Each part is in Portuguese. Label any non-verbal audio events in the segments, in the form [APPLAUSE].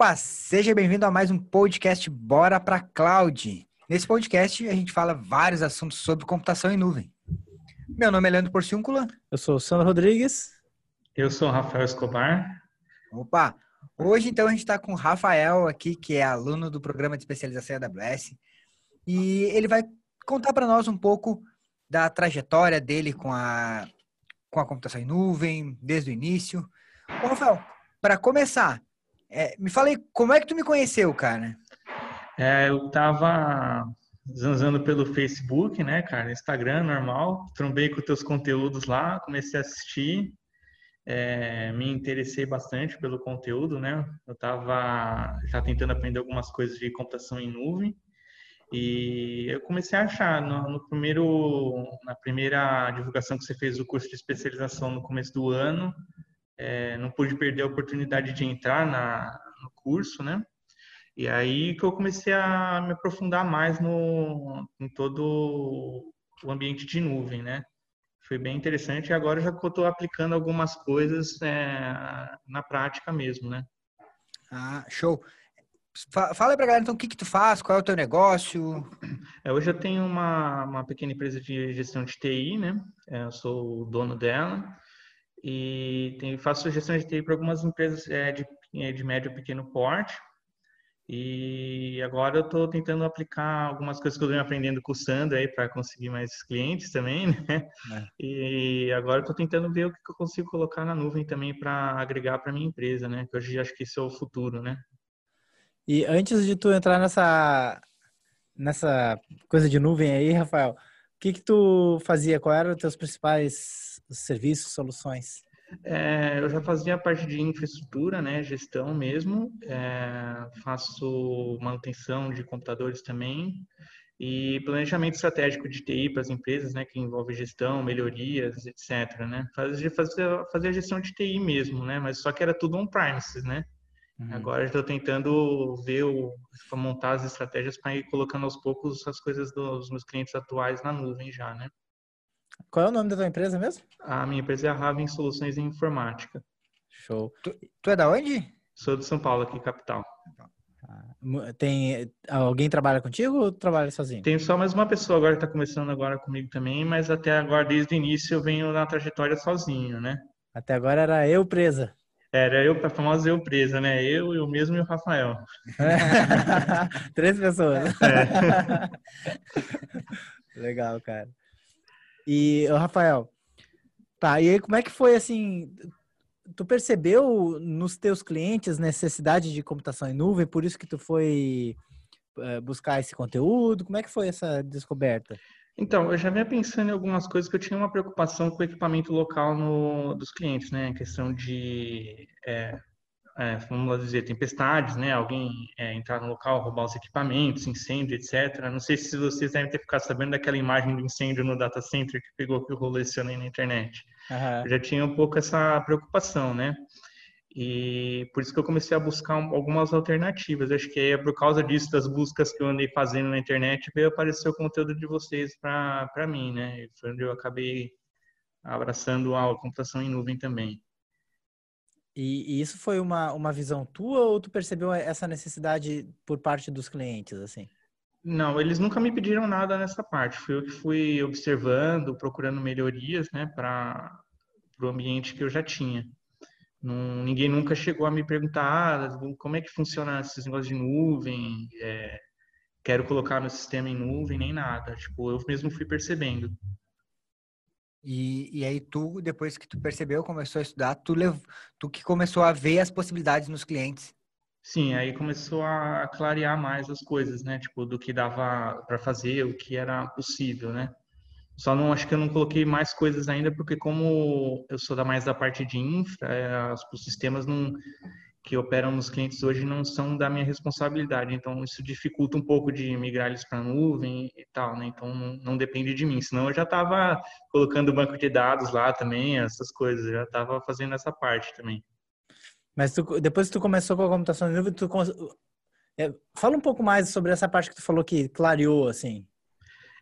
Opa, seja bem-vindo a mais um podcast Bora para Cloud. Nesse podcast a gente fala vários assuntos sobre computação em nuvem. Meu nome é Leandro Porciúncula. Eu sou o Sandro Rodrigues. Eu sou o Rafael Escobar. Opa, hoje então a gente está com o Rafael aqui, que é aluno do programa de especialização AWS. E ele vai contar para nós um pouco da trajetória dele com a, com a computação em nuvem, desde o início. Ô, Rafael, para começar, é, me fala aí, como é que tu me conheceu, cara? É, eu tava zanzando pelo Facebook, né, cara, Instagram normal, trombei com teus conteúdos lá, comecei a assistir, é, me interessei bastante pelo conteúdo, né, eu tava já tentando aprender algumas coisas de computação em nuvem, e eu comecei a achar no, no, primeiro, na primeira divulgação que você fez do curso de especialização no começo do ano, é, não pude perder a oportunidade de entrar na, no curso, né? E aí que eu comecei a me aprofundar mais no, em todo o ambiente de nuvem, né? Foi bem interessante e agora já estou aplicando algumas coisas é, na prática mesmo, né? Ah, show. Fala pra galera, então, o que que tu faz? Qual é o teu negócio? É, hoje eu tenho uma, uma pequena empresa de gestão de TI, né? É, eu sou o dono dela e tenho, faço gestão de TI para algumas empresas é, de, é, de médio e pequeno porte. E agora eu estou tentando aplicar algumas coisas que eu venho aprendendo com o Sandro aí para conseguir mais clientes também, [LAUGHS] né? É. E agora estou tentando ver o que eu consigo colocar na nuvem também para agregar para minha empresa, né? Que hoje acho que isso é o futuro, né? E antes de tu entrar nessa nessa coisa de nuvem aí, Rafael, o que que tu fazia? Qual eram os teus principais serviços, soluções? É, eu já fazia a parte de infraestrutura, né, gestão mesmo. É, faço manutenção de computadores também e planejamento estratégico de TI para as empresas, né, que envolve gestão, melhorias, etc. Né, fazia, fazia, fazia gestão de TI mesmo, né, mas só que era tudo on-premises, né. Uhum. Agora estou tentando ver o, montar as estratégias para ir colocando aos poucos as coisas dos meus clientes atuais na nuvem já, né? Qual é o nome da tua empresa mesmo? A minha empresa é a Raven Soluções em Informática. Show. Tu, tu, é da onde? Sou de São Paulo, aqui capital. Tem alguém trabalha contigo ou trabalha sozinho? Tenho só mais uma pessoa agora que está começando agora comigo também, mas até agora desde o início eu venho na trajetória sozinho, né? Até agora era eu presa. Era eu, a famosa eu presa, né? Eu, eu mesmo e o Rafael. [LAUGHS] Três pessoas. É. [LAUGHS] Legal, cara. E, Rafael, tá, e aí como é que foi, assim, tu percebeu nos teus clientes necessidade de computação em nuvem, por isso que tu foi é, buscar esse conteúdo? Como é que foi essa descoberta? Então, eu já vinha pensando em algumas coisas que eu tinha uma preocupação com o equipamento local no, dos clientes, né? A questão de é, é, vamos dizer, tempestades, né? Alguém é, entrar no local, roubar os equipamentos, incêndio, etc. Não sei se vocês devem ter ficado sabendo daquela imagem do incêndio no data center que pegou que eu rolecionei na internet. Uhum. Eu já tinha um pouco essa preocupação, né? E por isso que eu comecei a buscar algumas alternativas. Acho que é por causa disso, das buscas que eu andei fazendo na internet, veio aparecer o conteúdo de vocês para mim, né? E foi onde eu acabei abraçando a computação em nuvem também. E, e, isso foi uma, uma visão tua ou tu percebeu essa necessidade por parte dos clientes, assim? Não, eles nunca me pediram nada nessa parte. Fui eu que fui observando, procurando melhorias, né, para o ambiente que eu já tinha. Não, ninguém nunca chegou a me perguntar ah, como é que funciona esses negócios de nuvem, é, quero colocar meu sistema em nuvem, nem nada. Tipo, eu mesmo fui percebendo. E, e aí tu, depois que tu percebeu, começou a estudar, tu, lev... tu que começou a ver as possibilidades nos clientes. Sim, aí começou a clarear mais as coisas, né? Tipo, do que dava para fazer, o que era possível, né? Só não acho que eu não coloquei mais coisas ainda, porque como eu sou da mais da parte de infra, é, os sistemas não que operam nos clientes hoje não são da minha responsabilidade. Então, isso dificulta um pouco de migrar eles para a nuvem e tal, né? Então, não, não, depende de mim. Senão, eu já estava colocando banco de dados lá também, essas coisas. Eu já estava fazendo essa parte também. Mas tu, depois que tu começou com a computação em nuvem, tu... É, fala um pouco mais sobre essa parte que tu falou que clareou, assim.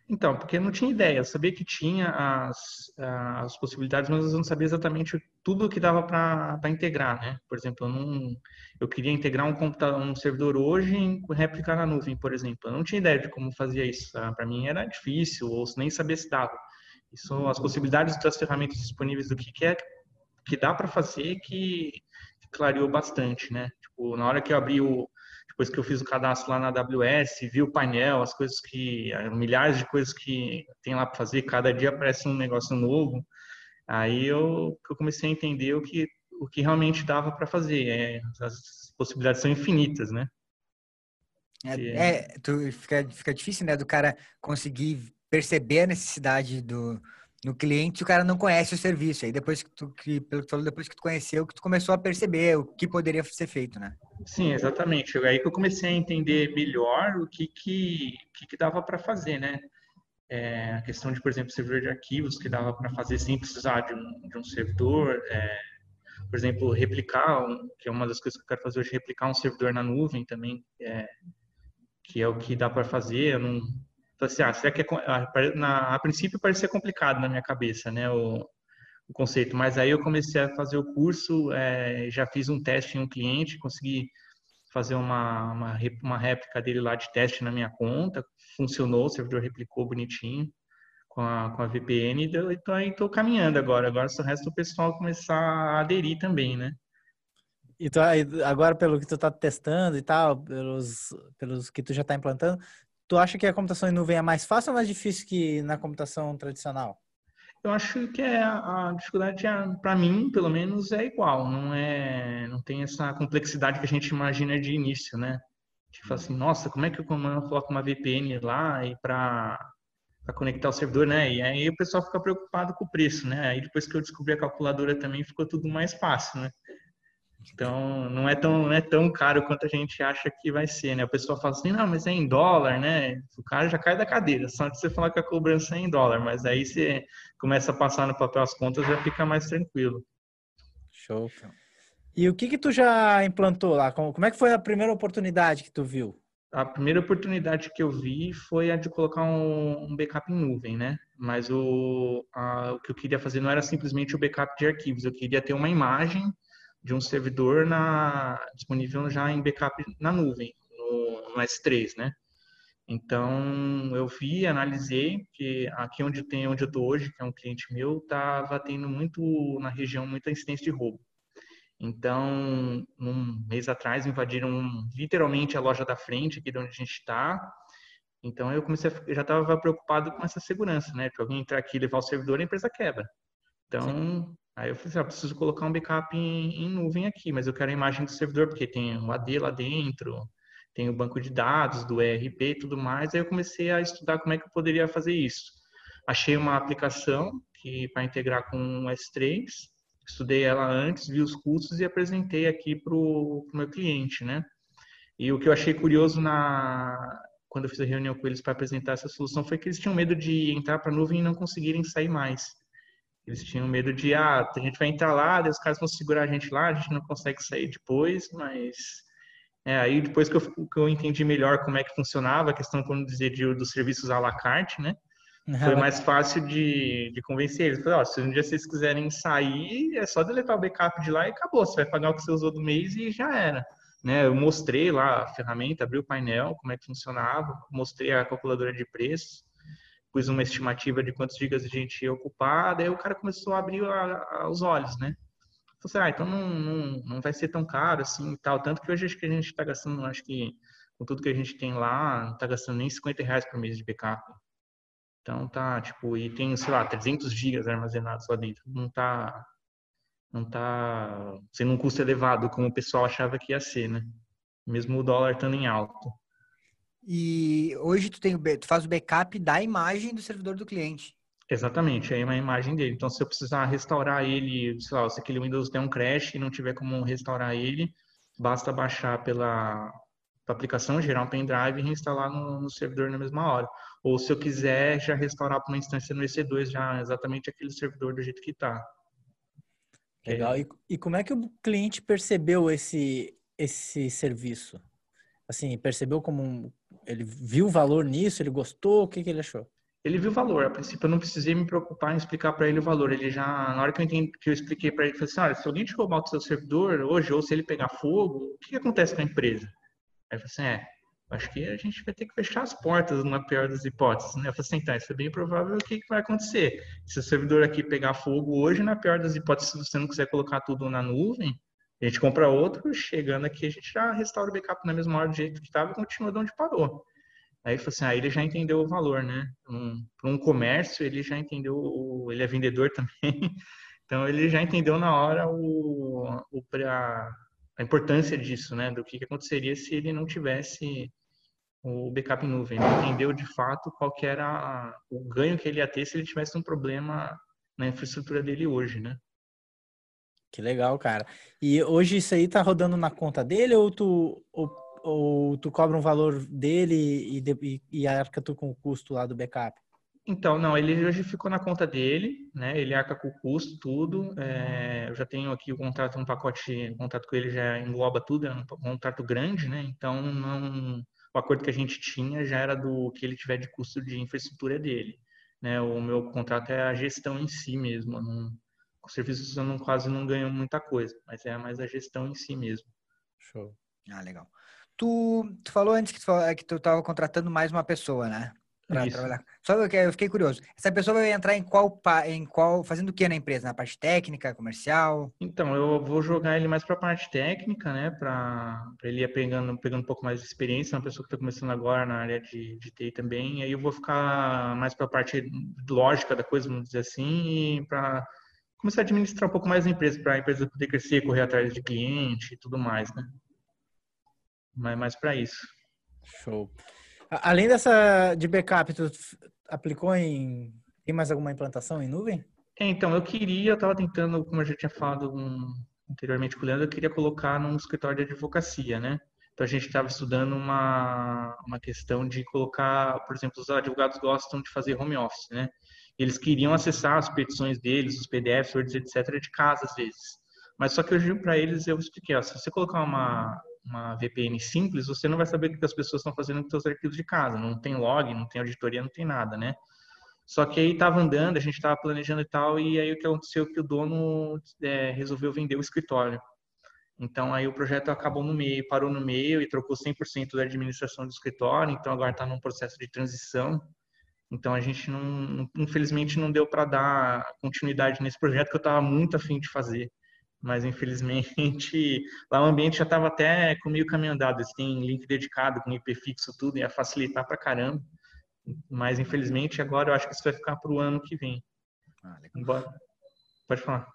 Então, porque eu não tinha ideia. Eu sabia que tinha as, as possibilidades, mas eu não sabia exatamente tudo que dava para integrar, né? Por exemplo, eu, não, eu queria integrar um computador, um servidor hoje em réplica na nuvem, por exemplo. Eu não tinha ideia de como fazia isso. Tá? Para mim era difícil, ou nem sabia se dava. Isso, as possibilidades das ferramentas disponíveis do que, que é que dá para fazer que clareou bastante, né? Tipo, na hora que eu abri o, depois que eu fiz o cadastro lá na AWS, vi o painel, as coisas que, milhares de coisas que tem lá para fazer, cada dia aparece um negócio novo. Aí eu, eu comecei a entender o que, o que realmente dava para fazer. É, as possibilidades são infinitas, né? É, é, tu, fica, fica difícil, né, do cara conseguir perceber a necessidade do, no cliente, o cara não conhece o serviço. Aí depois que tu, que, pelo que tu falou, depois que tu conheceu, que tu começou a perceber o que poderia ser feito, né? Sim, exatamente. Aí que eu comecei a entender melhor o que que, que, que dava para fazer, né? É, a questão de, por exemplo, servidor de arquivos que dava para fazer sem precisar de um, de um servidor. É, por exemplo, replicar, um, que é uma das coisas que eu quero fazer hoje, replicar um servidor na nuvem também, é, que é o que dá para fazer. Eu não, Falei assim, ah, será que é, a, na, a princípio parecia complicado na minha cabeça, né, o, o conceito, mas aí eu comecei a fazer o curso, é, já fiz um teste em um cliente, consegui fazer uma, uma, uma réplica dele lá de teste na minha conta, funcionou, o servidor replicou bonitinho com a, com a VPN, então aí estou caminhando agora, agora só resta o pessoal começar a aderir também, né. E tu, agora, pelo que tu está testando e tal, pelos, pelos que tu já está implantando, Tu acha que a computação em nuvem é mais fácil ou mais difícil que na computação tradicional? Eu acho que é a dificuldade é, para mim, pelo menos, é igual. Não é, não tem essa complexidade que a gente imagina de início, né? Tipo assim, nossa, como é que eu coloco uma VPN lá e para conectar o servidor, né? E aí o pessoal fica preocupado com o preço, né? Aí depois que eu descobri a calculadora também ficou tudo mais fácil, né? Então, não é tão, não é tão caro quanto a gente acha que vai ser, né? O pessoal fala assim, não, mas é em dólar, né? O cara já cai da cadeira, só de você falar que a cobrança é em dólar, mas aí você começa a passar no papel as contas, já fica mais tranquilo. Show. E o que que tu já implantou lá? Como é que foi a primeira oportunidade que tu viu? A primeira oportunidade que eu vi foi a de colocar um, um backup em nuvem, né? Mas o, a, o que eu queria fazer não era simplesmente o backup de arquivos, eu queria ter uma imagem de um servidor na, disponível já em backup na nuvem, no, no S3, né? Então, eu vi, analisei, que aqui onde tem, onde eu estou hoje, que é um cliente meu, estava tendo muito, na região, muita incidência de roubo. Então, um mês atrás, invadiram literalmente a loja da frente, aqui de onde a gente está. Então, eu comecei, a, já estava preocupado com essa segurança, né? Que alguém entrar aqui e levar o servidor, a empresa quebra. Então, Sim. Aí eu falei ah, preciso colocar um backup em, em, nuvem aqui, mas eu quero a imagem do servidor, porque tem o AD lá dentro, tem o banco de dados do ERP e tudo mais. Aí eu comecei a estudar como é que eu poderia fazer isso. Achei uma aplicação que para integrar com o S3, estudei ela antes, vi os custos e apresentei aqui para o meu cliente, né? E o que eu achei curioso na quando eu fiz a reunião com eles para apresentar essa solução foi que eles tinham medo de entrar para a nuvem e não conseguirem sair mais. Eles tinham medo de, ah, a gente vai entrar lá, os caras vão segurar a gente lá, a gente não consegue sair depois, mas é, aí depois que eu, que eu entendi melhor como é que funcionava a questão, como dizer, de, dos serviços à la carte, né? Foi mais fácil de, de convencer eles. Falei, ó, se um dia vocês quiserem sair, é só deletar o backup de lá e acabou. Você vai pagar o que você usou do mês e já era. Né? Eu mostrei lá a ferramenta, abri o painel, como é que funcionava, mostrei a calculadora de preços pus uma estimativa de quantos gigas a gente ia ocupar, daí o cara começou a abrir a, a, os olhos, né? Falei assim, ah, então não, não, não vai ser tão caro assim e tal. Tanto que hoje acho que a gente está gastando, acho que com tudo que a gente tem lá, não está gastando nem 50 reais por mês de backup. Então tá, tipo, e tem, sei lá, 300 gigas armazenados lá dentro. Não tá, não tá sendo um custo elevado como o pessoal achava que ia ser, né? Mesmo o dólar estando em alto. E hoje tu, tem, tu faz o backup da imagem do servidor do cliente. Exatamente, aí é uma imagem dele. Então, se eu precisar restaurar ele, sei lá, se aquele Windows tem um crash e não tiver como restaurar ele, basta baixar pela aplicação, gerar um pendrive e reinstalar no, no, servidor na mesma hora. Ou se eu quiser já restaurar para uma instância no EC2, já exatamente aquele servidor do jeito que está. Legal. E, e como é que o cliente percebeu esse, esse serviço? Assim, percebeu como um, ele viu o valor nisso, ele gostou, o que, que ele achou? ele viu o valor. A princípio, eu não precisei me preocupar em explicar para ele o valor. Ele já, na hora que eu, entendi, que eu expliquei para ele, ele falou assim: olha, se alguém te roubar o seu servidor hoje, ou se ele pegar fogo, o que, que acontece com a empresa? Aí eu falei assim: é, acho que a gente vai ter que fechar as portas na pior das hipóteses. Né? Eu falei assim: então, isso é bem provável o que, que vai acontecer. Se o servidor aqui pegar fogo hoje, na pior das hipóteses, se você não quiser colocar tudo na nuvem, a gente compra outro, chegando aqui, a gente já restaura o backup na mesma hora do jeito que estava e continua de onde parou. Aí, assim, aí ele já entendeu o valor, né? Um, Para um comércio, ele já entendeu, o, ele é vendedor [LAUGHS] também, então ele já entendeu na hora o, o a, a, importância disso, né? Do que, que aconteceria se ele não tivesse o backup em nuvem. Ele entendeu de fato qual que era o ganho que ele ia ter se ele tivesse um problema na infraestrutura dele hoje, né? Que legal, cara. E hoje isso aí tá rodando na conta dele ou tu ou ou tu cobra um valor dele e, e, arca tu com o custo lá do backup? Então, não, ele hoje ficou na conta dele, né? Ele arca com o custo, tudo. É, eu já tenho aqui o contrato, um pacote, o contrato com ele já engloba tudo, é um contrato grande, né? Então, não, o acordo que a gente tinha já era do que ele tiver de custo de infraestrutura dele. Né? O meu contrato é a gestão em si mesmo. Não, com serviços eu não, quase não ganho muita coisa, mas é mais a gestão em si mesmo. Show. Ah, legal. Tu, tu falou antes que tu, que tu tava contratando mais uma pessoa, né? Pra Isso. trabalhar. Só que eu fiquei curioso. Essa pessoa vai entrar em qual, em qual, fazendo o que na empresa? Na parte técnica, comercial? Então, eu vou jogar ele mais para a parte técnica, né? Para ele ir pegando, pegando um pouco mais de experiência. É uma pessoa que está começando agora na área de, de TI também. E aí eu vou ficar mais para a parte lógica da coisa, vamos dizer assim, e para começar a administrar um pouco mais a empresa, para a empresa poder crescer, correr atrás de cliente e tudo mais, né? mas mais para isso. Show. Além dessa de backup, tu aplicou em tem mais alguma implantação em nuvem? É, então, eu queria, eu estava tentando, como eu já tinha falado um, anteriormente com o Leandro, eu queria colocar num escritório de advocacia, né? Então a gente estava estudando uma, uma questão de colocar, por exemplo, os advogados gostam de fazer home office, né? Eles queriam acessar as petições deles, os PDFs, Words, etc., de casa às vezes. Mas só que eu digo para eles, eu expliquei, ó, se você colocar uma, uma VPN simples, você não vai saber o que as pessoas estão fazendo com seus arquivos de casa. Não tem log, não tem auditoria, não tem nada, né? Só que aí estava andando, a gente estava planejando e tal, e aí o que aconteceu é que o dono é, resolveu vender o escritório. Então aí o projeto acabou no meio, parou no meio e trocou 100% da administração do escritório, então agora está num processo de transição. Então a gente não, infelizmente não deu para dar continuidade nesse projeto que eu estava muito afim de fazer mas infelizmente [LAUGHS] lá o ambiente já estava até com meio caminho andado. Eles têm link dedicado com IP fixo, tudo, ia facilitar para caramba. Mas infelizmente agora eu acho que isso vai ficar para o ano que vem. Ah, Embora... Pode falar.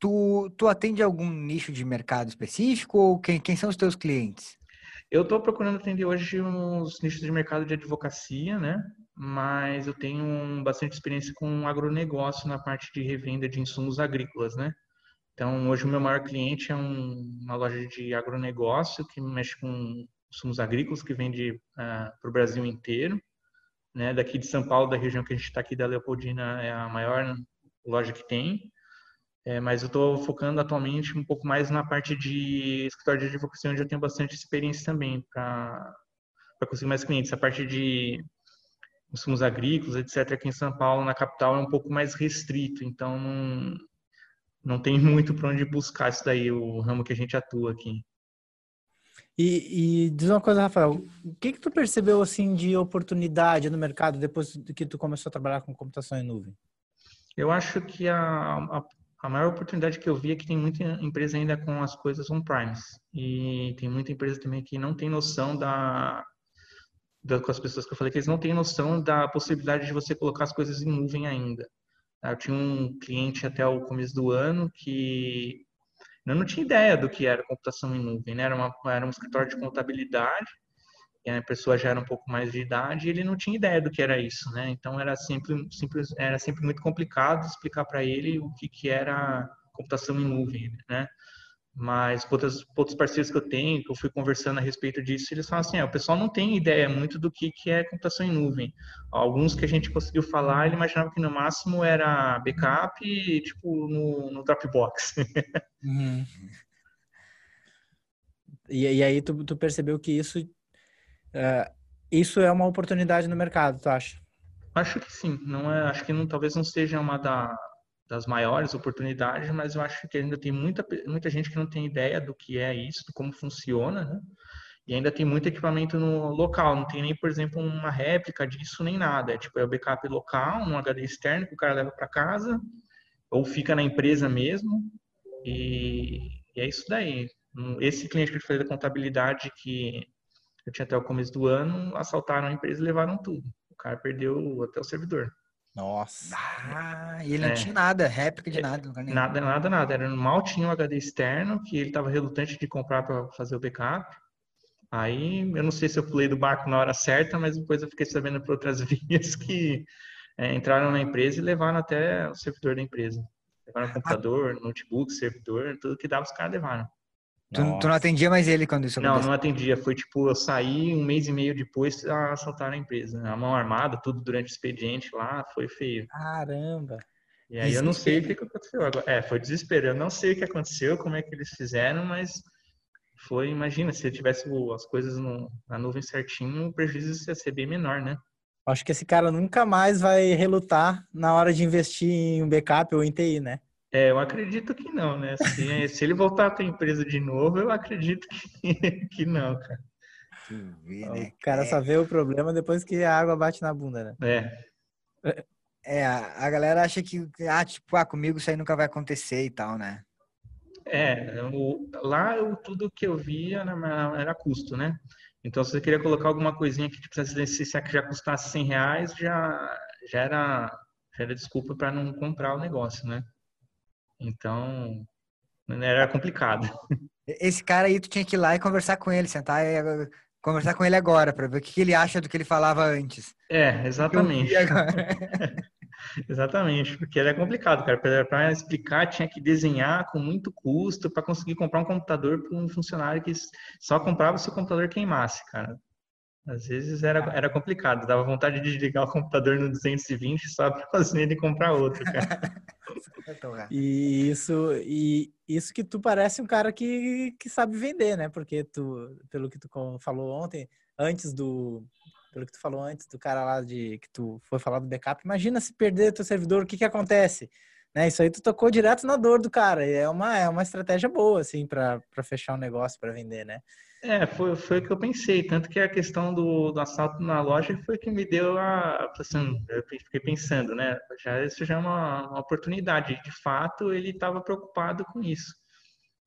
Tu, tu atende algum nicho de mercado específico ou quem, quem são os teus clientes? Eu estou procurando atender hoje uns nichos de mercado de advocacia, né? Mas eu tenho bastante experiência com agronegócio na parte de revenda de insumos agrícolas, né? Então, hoje o meu maior cliente é um, uma loja de agronegócio que mexe com insumos agrícolas, que vende uh, ah, para o Brasil inteiro. Né? Daqui de São Paulo, da região que a gente está aqui, da Leopoldina, é a maior loja que tem. É, mas eu estou focando atualmente um pouco mais na parte de escritório de advocacia, onde eu tenho bastante experiência também para conseguir mais clientes. A parte de insumos agrícolas, etc., aqui em São Paulo, na capital, é um pouco mais restrito. Então, não, não tem [LAUGHS] muito para onde buscar isso daí, o ramo que a gente atua aqui. E, e diz uma coisa, Rafael, o que que tu percebeu assim de oportunidade no mercado depois que tu começou a trabalhar com computação em nuvem? Eu acho que a, a, a maior oportunidade que eu vi é que tem muita empresa ainda com as coisas on-premise. E tem muita empresa também que não tem noção da, da, com as pessoas que eu falei, que eles não têm noção da possibilidade de você colocar as coisas em nuvem ainda. Eu tinha um cliente até o começo do ano que eu não tinha ideia do que era computação em nuvem, né? Era, uma, era um escritório de contabilidade, e a pessoa já era um pouco mais de idade e ele não tinha ideia do que era isso, né? Então era sempre, sempre, era sempre muito complicado explicar para ele o que, que era computação em nuvem, né? Mas outros, outros parceiros que eu tenho, que eu fui conversando a respeito disso, eles falam assim, ah, o pessoal não tem ideia muito do que, que é computação em nuvem. Alguns que a gente conseguiu falar, ele imaginava que no máximo era backup, tipo, no, no Dropbox. [LAUGHS] Uhum. E, e, aí tu, tu, percebeu que isso, uh, isso é uma oportunidade no mercado, tu acha? Acho que sim. Não é, acho que não, talvez não seja uma da, das maiores oportunidades, mas eu acho que ainda tem muita, muita gente que não tem ideia do que é isso, como funciona, né? E ainda tem muito equipamento no local, não tem nem, por exemplo, uma réplica disso nem nada. É tipo, é o backup local, um HD externo que o cara leva para casa, ou fica na empresa mesmo, e, e, é isso daí. Esse cliente que eu falei da contabilidade que eu tinha até o começo do ano, assaltaram a empresa e levaram tudo. O cara perdeu até o servidor. Nossa. Ah, e ele não é. tinha nada, réplica de nada. Nada, nada, nada. Era mal tinha um HD externo que ele estava relutante de comprar para fazer o backup. Aí eu não sei se eu pulei do barco na hora certa, mas depois eu fiquei sabendo por outras [LAUGHS] vias que é, entraram na empresa e levaram até o servidor da empresa. Levaram computador, notebook, servidor, tudo que dava os caras levaram. Tu, tu, não atendia mais ele quando isso aconteceu? Não, não atendia. Foi tipo, eu saí um mês e meio depois a assaltar a empresa. A mão armada, tudo durante o expediente lá, foi feio. Caramba! E aí eu não sei o que aconteceu agora. É, foi desespero. Eu não sei o que aconteceu, como é que eles fizeram, mas foi, imagina, se tivesse as coisas no, na nuvem certinho, o prejuízo ia ser bem menor, né? Acho que esse cara nunca mais vai relutar na hora de investir em um backup ou em TI, né? É, eu acredito que não, né? Se, se ele voltar para a empresa de novo, eu acredito que, [LAUGHS] que não, cara. né? O cara só vê o problema depois que a água bate na bunda, né? É. É, a galera acha que, ah, tipo, ah, comigo isso aí nunca vai acontecer e tal, né? É, o, lá eu, tudo que eu via era custo, né? Então, se você queria colocar alguma coisinha que tipo, se já custasse 100 reais, já, já, era, já era desculpa para não comprar o negócio, né? Então, era complicado. Esse cara aí, tu tinha que ir lá e conversar com ele, sentar e conversar com ele agora, para ver o que ele acha do que ele falava antes. É, exatamente. [LAUGHS] Exatamente, porque era complicado, cara. Para explicar, tinha que desenhar com muito custo para conseguir comprar um computador para um funcionário que só comprava se o computador queimasse, cara. Às vezes era, era complicado, dava vontade de desligar o computador no 220 só para [LAUGHS] fazer ele comprar outro, cara. [LAUGHS] e isso, e isso que tu parece um cara que, que sabe vender, né? Porque tu, pelo que tu falou ontem, antes do, pelo que tu falou antes do cara lá de que tu foi falar do backup, imagina se perder teu servidor, o que que acontece? Né? Isso aí tu tocou direto na dor do cara. E é uma, é uma estratégia boa, assim, para fechar um negócio, para vender, né? É, foi, foi o que eu pensei. Tanto que a questão do, do assalto na loja foi que me deu a. Assim, eu fiquei pensando, né? Já, isso já é uma, uma oportunidade. De fato, ele estava preocupado com isso.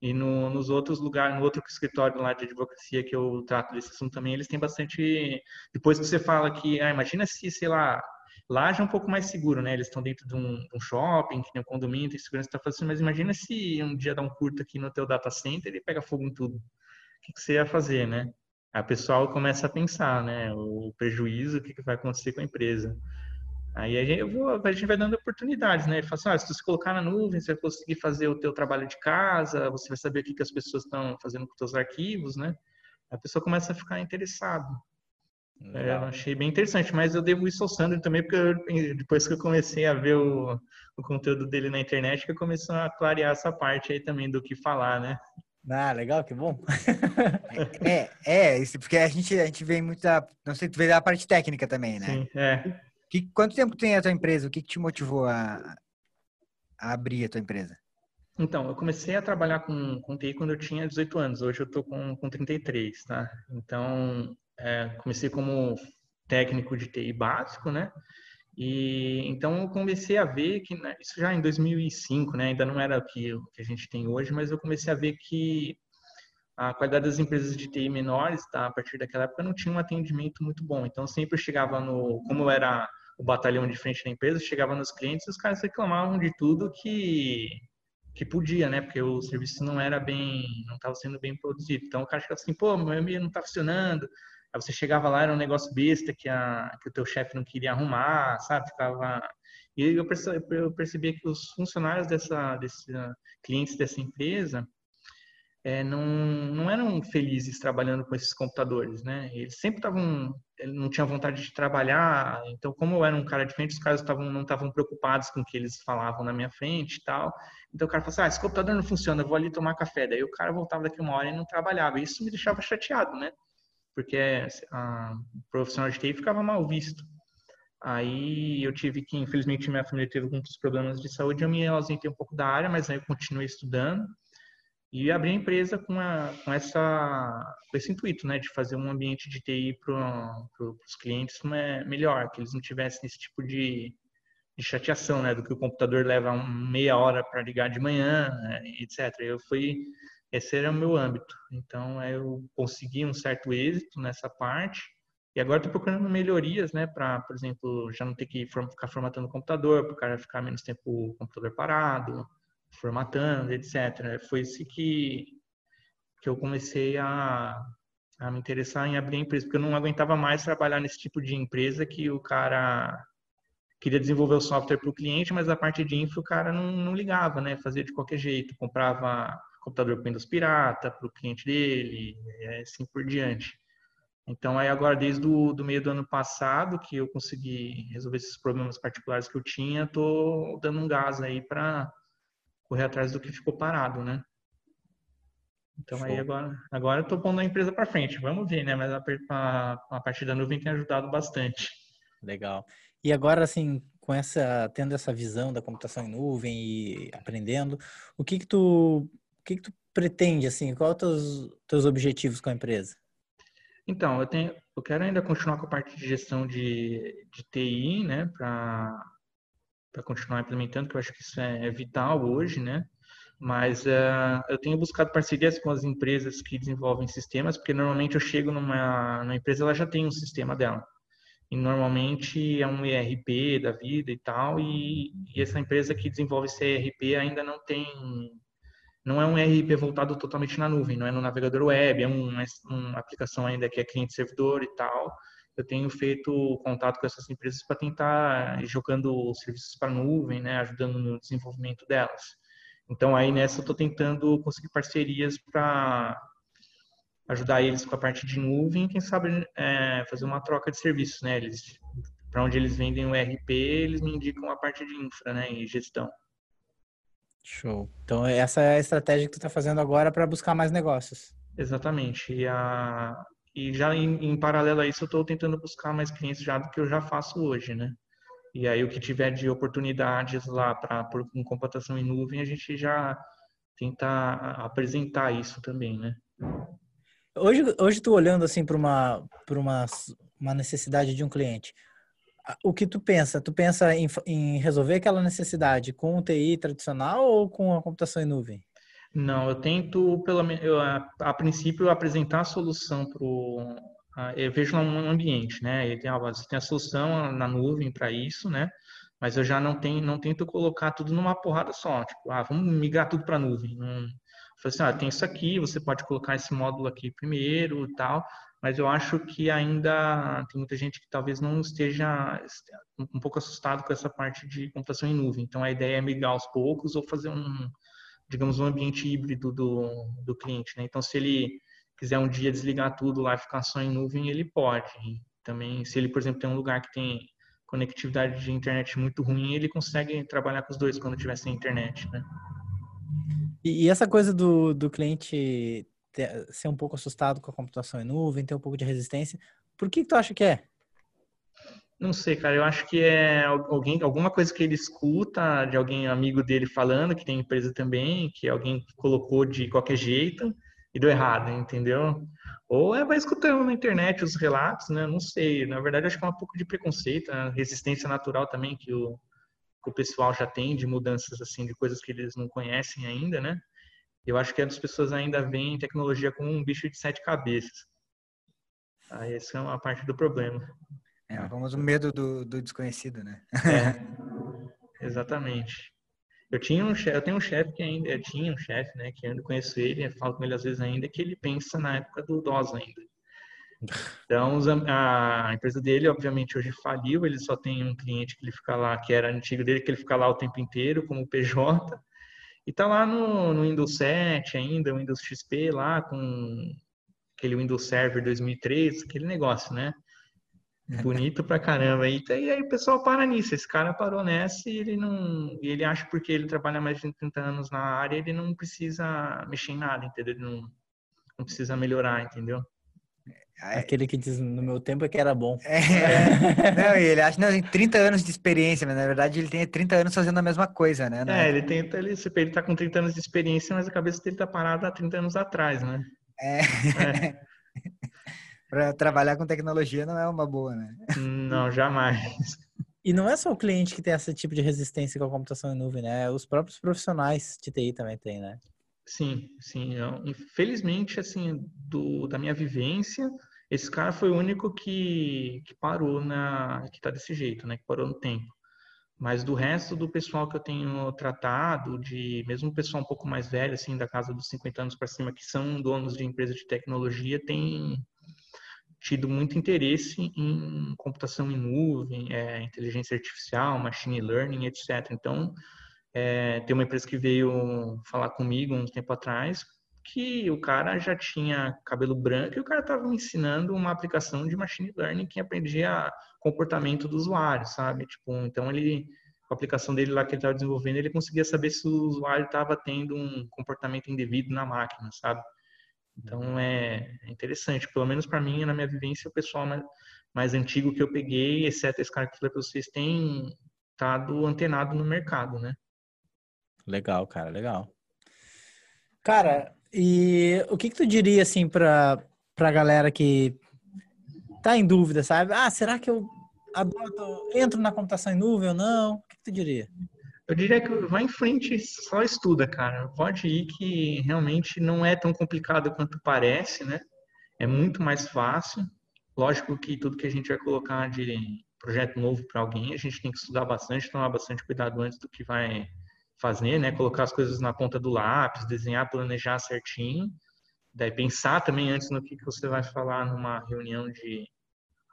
E no, nos outros lugares, no outro escritório lá de advocacia que eu trato desse assunto também, eles têm bastante. Depois que você fala que, ah, imagina se, sei lá, lá já é um pouco mais seguro, né? Eles estão dentro de um, um shopping, que tem um condomínio, tem segurança está fazendo, mas imagina se um dia dá um curto aqui no teu data center e pega fogo em tudo. O que, que você ia fazer, né? O pessoal começa a pensar, né? O prejuízo, o que, que vai acontecer com a empresa. Aí a gente, vou, a gente vai dando oportunidades, né? Fala assim, ah, se você colocar na nuvem, você vai conseguir fazer o teu trabalho de casa, você vai saber o que, que as pessoas estão fazendo com os seus arquivos, né? A pessoa começa a ficar interessada. É, eu achei bem interessante, mas eu devo isso ao Sandro também, porque eu, depois que eu comecei a ver o, o conteúdo dele na internet, que eu comecei a clarear essa parte aí também do que falar, né? Ah, legal, que bom. [LAUGHS] é, é, isso, porque a gente, a gente vem muito da. Não sei, tu veio da parte técnica também, né? Sim, é. Que, quanto tempo tem a tua empresa? O que, que te motivou a, a, abrir a tua empresa? Então, eu comecei a trabalhar com, com TI quando eu tinha 18 anos. Hoje eu tô com, com 33, tá? Então, é, comecei como técnico de TI básico, né? E então eu comecei a ver que né, isso já em 2005, né? Ainda não era o que, que a gente tem hoje, mas eu comecei a ver que a qualidade das empresas de TI menores, tá, a partir daquela época, não tinha um atendimento muito bom. Então, sempre chegava no, como era o batalhão de frente da empresa, chegava nos clientes os caras reclamavam de tudo que que podia, né? Porque o serviço não era bem, não estava sendo bem produzido. Então o cara ficava assim, pô, meu e-mail não está funcionando. Aí você chegava lá, era um negócio besta que, a, que o teu chefe não queria arrumar, sabe? Ficava... E eu percebi, eu que os funcionários dessa, desse, clientes dessa empresa, é, não, não eram felizes trabalhando com esses computadores, né? Eles sempre estavam, não tinham vontade de trabalhar. Então, como eu era um cara diferente, os caras tavam, não estavam preocupados com o que eles falavam na minha frente e tal. Então, o cara falou assim: ah, esse computador não funciona, eu vou ali tomar café. Daí o cara voltava daqui uma hora e não trabalhava. Isso me deixava chateado, né? Porque a, o profissional de TI ficava mal visto. Aí eu tive que, infelizmente, minha família teve alguns problemas de saúde, eu me ausentei um pouco da área, mas aí eu continuei estudando e abri a empresa com, a, com, essa, com esse intuito, né, de fazer um ambiente de TI para pro, os clientes melhor, que eles não tivessem esse tipo de, de chateação, né, do que o computador leva meia hora para ligar de manhã, né, etc. Eu fui, esse era o meu âmbito. Então eu consegui um certo êxito nessa parte. E agora estou procurando melhorias, né, para, por exemplo, já não ter que ficar formatando o computador, para o cara ficar menos tempo o computador parado, formatando, etc. Foi isso que, que eu comecei a, a me interessar em abrir a empresa, porque eu não aguentava mais trabalhar nesse tipo de empresa que o cara queria desenvolver o software para o cliente, mas a parte de infra o cara não, não ligava, né? Fazia de qualquer jeito, comprava computador com Windows pirata para o cliente dele, e assim por diante. Então, aí agora, desde o do meio do ano passado, que eu consegui resolver esses problemas particulares que eu tinha, estou dando um gás aí para correr atrás do que ficou parado, né? Então Show. aí agora, agora eu tô pondo a empresa para frente. Vamos ver, né? Mas a, a, a partir da nuvem tem ajudado bastante. Legal. E agora, assim, com essa, tendo essa visão da computação em nuvem e aprendendo, o que que tu, o que que tu pretende, assim? Quais são os teus, teus objetivos com a empresa? Então, eu tenho, eu quero ainda continuar com a parte de gestão de, de TI, né? Para para continuar implementando, que eu acho que isso é, é vital hoje, né? Mas uh, eu tenho buscado parcerias com as empresas que desenvolvem sistemas, porque normalmente eu chego numa, numa empresa, ela já tem um sistema dela. E normalmente é um ERP da vida e tal, e, e essa empresa que desenvolve esse ERP ainda não tem não é um ERP voltado totalmente na nuvem, não é no navegador web, é uma, uma aplicação ainda que é cliente-servidor e tal eu tenho feito contato com essas empresas para tentar ir jogando serviços para nuvem, né, ajudando no desenvolvimento delas. Então aí nessa eu estou tentando conseguir parcerias para ajudar eles com a parte de nuvem, quem sabe é, fazer uma troca de serviços, né? Eles para onde eles vendem o RP, eles me indicam a parte de infra, né, e gestão. Show. Então essa é a estratégia que tu está fazendo agora para buscar mais negócios. Exatamente. E a, e já em, em paralelo a isso, eu estou tentando buscar mais clientes já do que eu já faço hoje, né? E aí o que tiver de oportunidades lá para por com computação em nuvem, a gente já tenta apresentar isso também, né? Hoje, hoje tu olhando assim para uma uma, uma necessidade de um cliente, o que tu pensa? Tu pensa em, em resolver aquela necessidade com o TI tradicional ou com a computação em nuvem? Não, eu tento, pelo eu, a, a princípio, apresentar a solução para o. Eu vejo um ambiente, né? Ele tem, você tem a solução na nuvem para isso, né? Mas eu já não tenho, não tento colocar tudo numa porrada só. Tipo, ah, vamos migrar tudo para a nuvem. Não, falei assim, ah, tem isso aqui, você pode colocar esse módulo aqui primeiro e tal. Mas eu acho que ainda tem muita gente que talvez não esteja um pouco assustado com essa parte de computação em nuvem. Então a ideia é migrar aos poucos ou fazer um digamos, um ambiente híbrido do, do cliente. Né? Então, se ele quiser um dia desligar tudo lá e ficar só em nuvem, ele pode. E também, se ele, por exemplo, tem um lugar que tem conectividade de internet muito ruim, ele consegue trabalhar com os dois quando tiver sem internet, né? E, essa coisa do, do cliente ter, ser um pouco assustado com a computação em nuvem, ter um pouco de resistência, por que, que tu acha que é? Não sei, cara. Eu acho que é alguém, alguma coisa que ele escuta de alguém amigo dele falando que tem empresa também, que alguém colocou de qualquer jeito e deu errado, entendeu? Ou é vai escutando na internet os relatos, né? Não sei. Na verdade, acho que é um pouco de preconceito, né? resistência natural também que o, que o pessoal já tem de mudanças assim, de coisas que eles não conhecem ainda, né? Eu acho que as pessoas ainda veem tecnologia como um bicho de sete cabeças. Essa é uma parte do problema. É, o famoso medo do, do desconhecido, né? É, [LAUGHS] exatamente. Eu tinha um chefe, eu tenho um chefe que ainda, eu tinha um chefe, né, que ainda conheço ele, eu falo com ele às vezes ainda, que ele pensa na época do DOS ainda. [LAUGHS] Então, a empresa dele, obviamente, hoje faliu, ele só tem um cliente que ele fica lá, que era antigo dele, que ele fica lá o tempo inteiro, como PJ, e tá lá no, no Windows 7 ainda, Windows XP lá, com aquele Windows Server 2003, aquele negócio, né? Bonito pra caramba. E, e aí o pessoal para nisso. Esse cara parou nessa e ele não. E ele acha porque ele trabalha mais de 30 anos na área, ele não precisa mexer em nada, entendeu? Ele não, não precisa melhorar, entendeu? Aquele que diz no meu tempo é que era bom. É, [LAUGHS] não, e ele acha que tem 30 anos de experiência, mas na verdade ele tem 30 anos fazendo a mesma coisa, né? É, ele tenta, ele, ele tá com 30 anos de experiência, mas a cabeça dele tá parada há 30 anos atrás, né? É. [LAUGHS] é. para trabalhar com tecnologia não é uma boa, né? Não, jamais. E não é só o cliente que tem esse tipo de resistência com a computação em nuvem, né? Os próprios profissionais de TI também tem, né? Sim, sim. Eu, infelizmente, assim, do, da minha vivência, esse cara foi o único que, que parou na. que tá desse jeito, né? Que parou no tempo. Mas do resto do pessoal que eu tenho tratado, de mesmo o pessoal um pouco mais velho, assim, da casa dos 50 anos para cima, que são donos de empresas de tecnologia, tem tido muito interesse em computação em nuvem, é, inteligência artificial, machine learning, etc. Então, é, tem uma empresa que veio falar comigo uns tempo atrás que o cara já tinha cabelo branco e o cara estava me ensinando uma aplicação de machine learning que aprendia comportamento do usuário, sabe? Tipo, então ele a aplicação dele lá que ele estava desenvolvendo, ele conseguia saber se o usuário estava tendo um comportamento indevido na máquina, sabe? Então é, é interessante, pelo menos para mim, na minha vivência, o pessoal mais, mais antigo que eu peguei, exceto esse cara que falei para vocês, tem estado antenado no mercado, né? Legal, cara, legal. Cara, e o que, que tu diria assim para pra galera que tá em dúvida, sabe? Ah, será que eu adoto, entro na computação em nuvem ou não? O que, que tu diria? Eu diria que vai em frente, só estuda, cara. Pode ir que realmente não é tão complicado quanto parece, né? É muito mais fácil. Lógico que tudo que a gente vai colocar de projeto novo para alguém, a gente tem que estudar bastante, tomar bastante cuidado antes do que vai fazer, né? Colocar as coisas na ponta do lápis, desenhar, planejar certinho. Daí pensar também antes no que, que você vai falar numa reunião de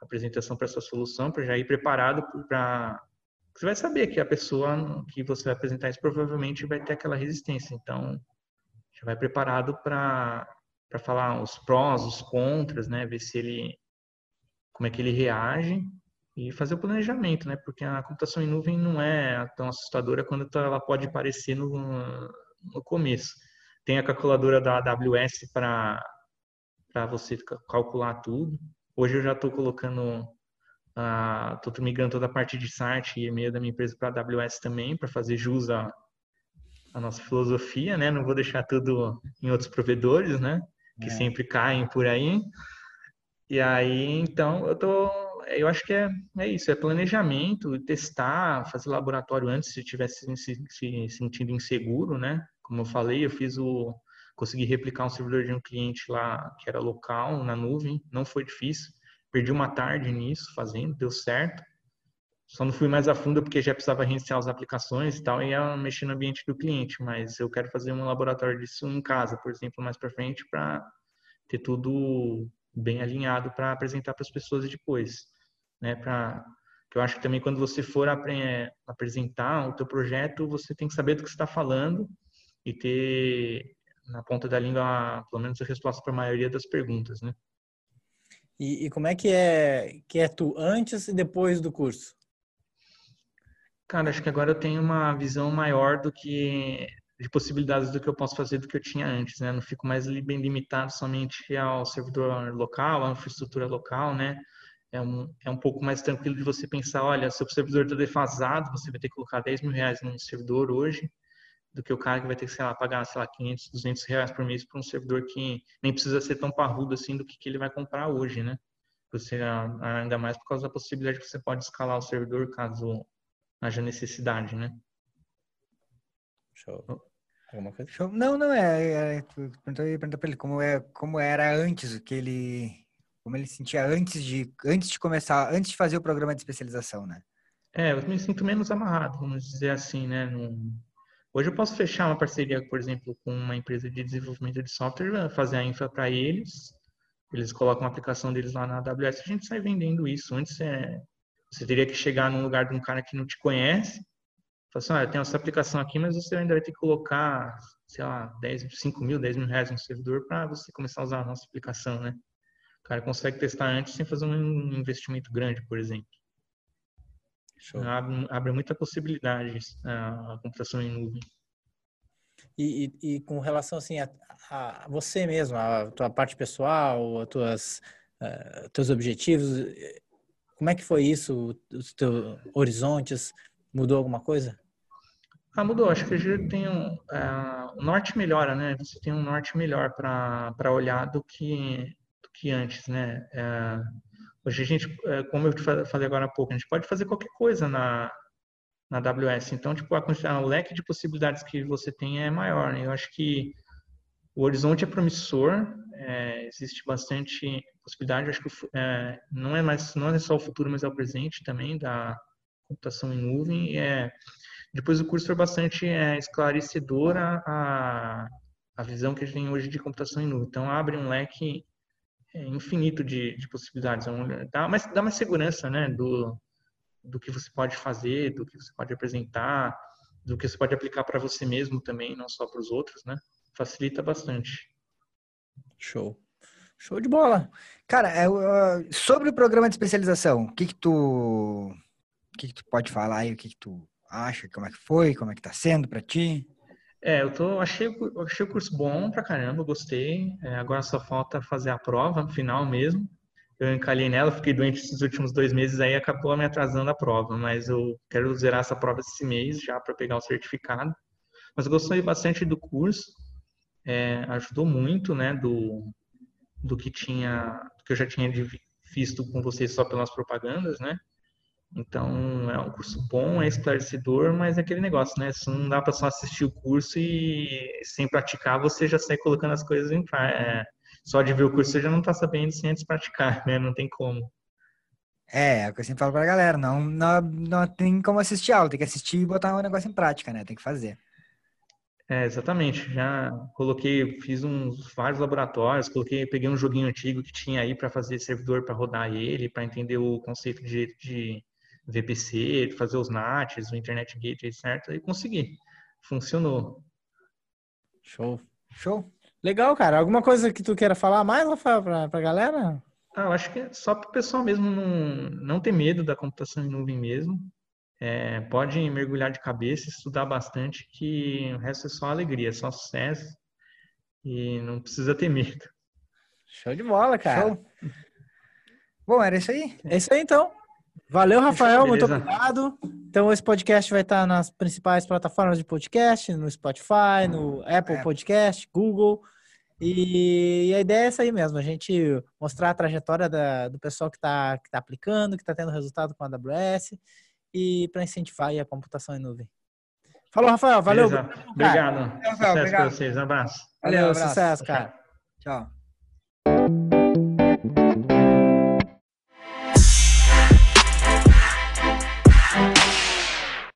apresentação para sua solução, para já ir preparado para você vai saber que a pessoa que você vai apresentar isso provavelmente vai ter aquela resistência. Então, já vai preparado para para falar os prós, os contras, né? Ver se ele como é que ele reage e fazer o planejamento, né? Porque a computação em nuvem não é tão assustadora quanto ela pode parecer no, no começo. Tem a calculadora da AWS para você calcular tudo. Hoje eu já estou colocando Estou uh, migrando toda a parte de SART e e-mail da minha empresa para a AWS também, para fazer jus à, à, nossa filosofia, né? Não vou deixar tudo em outros provedores, né? Que é. sempre caem por aí. E aí, então, eu tô, eu acho que é, é isso, é planejamento, testar, fazer laboratório antes se tivesse se, se sentindo inseguro, né? Como eu falei, eu fiz o consegui replicar um servidor de um cliente lá que era local na nuvem, não foi difícil Perdi uma tarde nisso, fazendo, deu certo. Só não fui mais a fundo porque já precisava reiniciar as aplicações e tal, e ia mexer no ambiente do cliente. Mas eu quero fazer um laboratório disso em casa, por exemplo, mais para frente, para ter tudo bem alinhado para apresentar para as pessoas depois, né? Para que eu acho que também quando você for apresentar o teu projeto, você tem que saber do que está falando e ter na ponta da língua, pelo menos, a resposta para a maioria das perguntas, né? E, e, como é que é que é tu antes e depois do curso? Cara, acho que agora eu tenho uma visão maior do que de possibilidades do que eu posso fazer do que eu tinha antes, né? Não fico mais bem limitado somente ao servidor local, à infraestrutura local, né? É um, é um pouco mais tranquilo de você pensar, olha, seu servidor está defasado, você vai ter que colocar 10 mil reais num servidor hoje, do que o cara que vai ter que, sei lá, pagar, sei lá, 500, 200 reais por mês para um servidor que nem precisa ser tão parrudo assim do que, que ele vai comprar hoje, né? Você, ainda mais por causa da possibilidade que você pode escalar o servidor caso haja necessidade, né? Show. Alguma coisa? Show. Não, não, é, é perguntar para ele como, é, como era antes, o que ele, como ele sentia antes de, antes de começar, antes de fazer o programa de especialização, né? É, eu me sinto menos amarrado, vamos dizer assim, né? Hoje eu posso fechar uma parceria, por exemplo, com uma empresa de desenvolvimento de software, fazer a infra para eles, eles colocam a aplicação deles lá na AWS, a gente sai vendendo isso. Antes é, você teria que chegar num lugar de um cara que não te conhece, falar assim, ah, eu tenho essa aplicação aqui, mas você ainda vai ter que colocar, sei lá, 10, 5 mil, 10 mil reais no servidor para você começar a usar a nossa aplicação, né? O cara consegue testar antes sem fazer um investimento grande, por exemplo. Abre, abre muita possibilidade a, a computação em nuvem. E, e, e, com relação assim a, a, você mesmo, a tua parte pessoal, as tuas uh, teus objetivos? Como é que foi isso? Os teus horizontes? Mudou alguma coisa? Ah, mudou. Acho que a gente tem um. Uh, o norte melhora, né? Você tem um norte melhor para olhar do que, que antes, né? Uh, hoje a gente, uh, como eu falei agora há pouco, a gente pode fazer qualquer coisa na, na AWS. Então, tipo, a, o leque de possibilidades que você tem é maior. Né? Eu acho que o horizonte é promissor, é, existe bastante possibilidade. Eu acho que é, não é mais não é só o futuro, mas é o presente também da computação em nuvem. É, depois o curso foi bastante é, esclarecedora a, a visão que a gente tem hoje de computação em nuvem. Então abre um leque é, infinito de, de possibilidades. É dá, mais, dá mais segurança né, do, do que você pode fazer, do que você pode apresentar, do que você pode aplicar para você mesmo também, não só para os outros, né? Facilita bastante. Show. Show de bola. Cara, é, sobre o programa de especialização, o que que tu, o que que tu pode falar aí, o que que tu acha, como é que foi, como é que tá sendo para ti? É, eu tô, achei, achei o curso bom pra caramba, gostei. É, agora só falta fazer a prova no final mesmo. Eu encalhei nela, fiquei doente esses últimos dois meses aí, acabou me atrasando a prova, mas eu quero zerar essa prova esse mês já para pegar o certificado. Mas eu gostei bastante do curso, é, ajudou muito, né, do, do que tinha, do que eu já tinha visto com vocês só pelas propagandas, né? Então, é um curso bom, é esclarecedor, mas é aquele negócio, né? Não dá para só assistir o curso e sem praticar, você já sai colocando as coisas em prática. É, só de ver o curso você já não está sabendo sem antes praticar, [LAUGHS] né? Não tem como. É, é o que eu sempre falo pra galera, não, não, não tem como assistir aula, tem que assistir e botar o um negócio em prática, né? Tem que fazer. É, exatamente. Já coloquei, fiz uns vários laboratórios, coloquei, peguei um joguinho antigo que tinha aí para fazer servidor para rodar ele, para entender o conceito de, de VPC, fazer os NATs, o Internet Gateway, certo? E consegui. Funcionou. Show. Show. Legal, cara. Alguma coisa que tu queira falar mais, Rafael, pra, pra galera? Ah, eu acho que é só para o pessoal mesmo não, não ter medo da computação em nuvem mesmo. É, pode mergulhar de cabeça, estudar bastante, que o resto é só alegria, só sucesso. E não precisa ter medo. Show de bola, cara. Show. Bom, era isso aí. É isso aí, então. Valeu, Rafael. Muito obrigado. Então, esse podcast vai estar nas principais plataformas de podcast, no Spotify, no Apple é. Podcast, Google. E a ideia é essa aí mesmo, a gente mostrar a trajetória da, do pessoal que está que tá aplicando, que está tendo resultado com a AWS e para incentivar a computação em nuvem. Falou, Rafael. Valeu. Beleza. Obrigado. Rafael, sucesso obrigado. para vocês. Um abraço. Valeu, Valeu abraço. sucesso, cara. Tchau.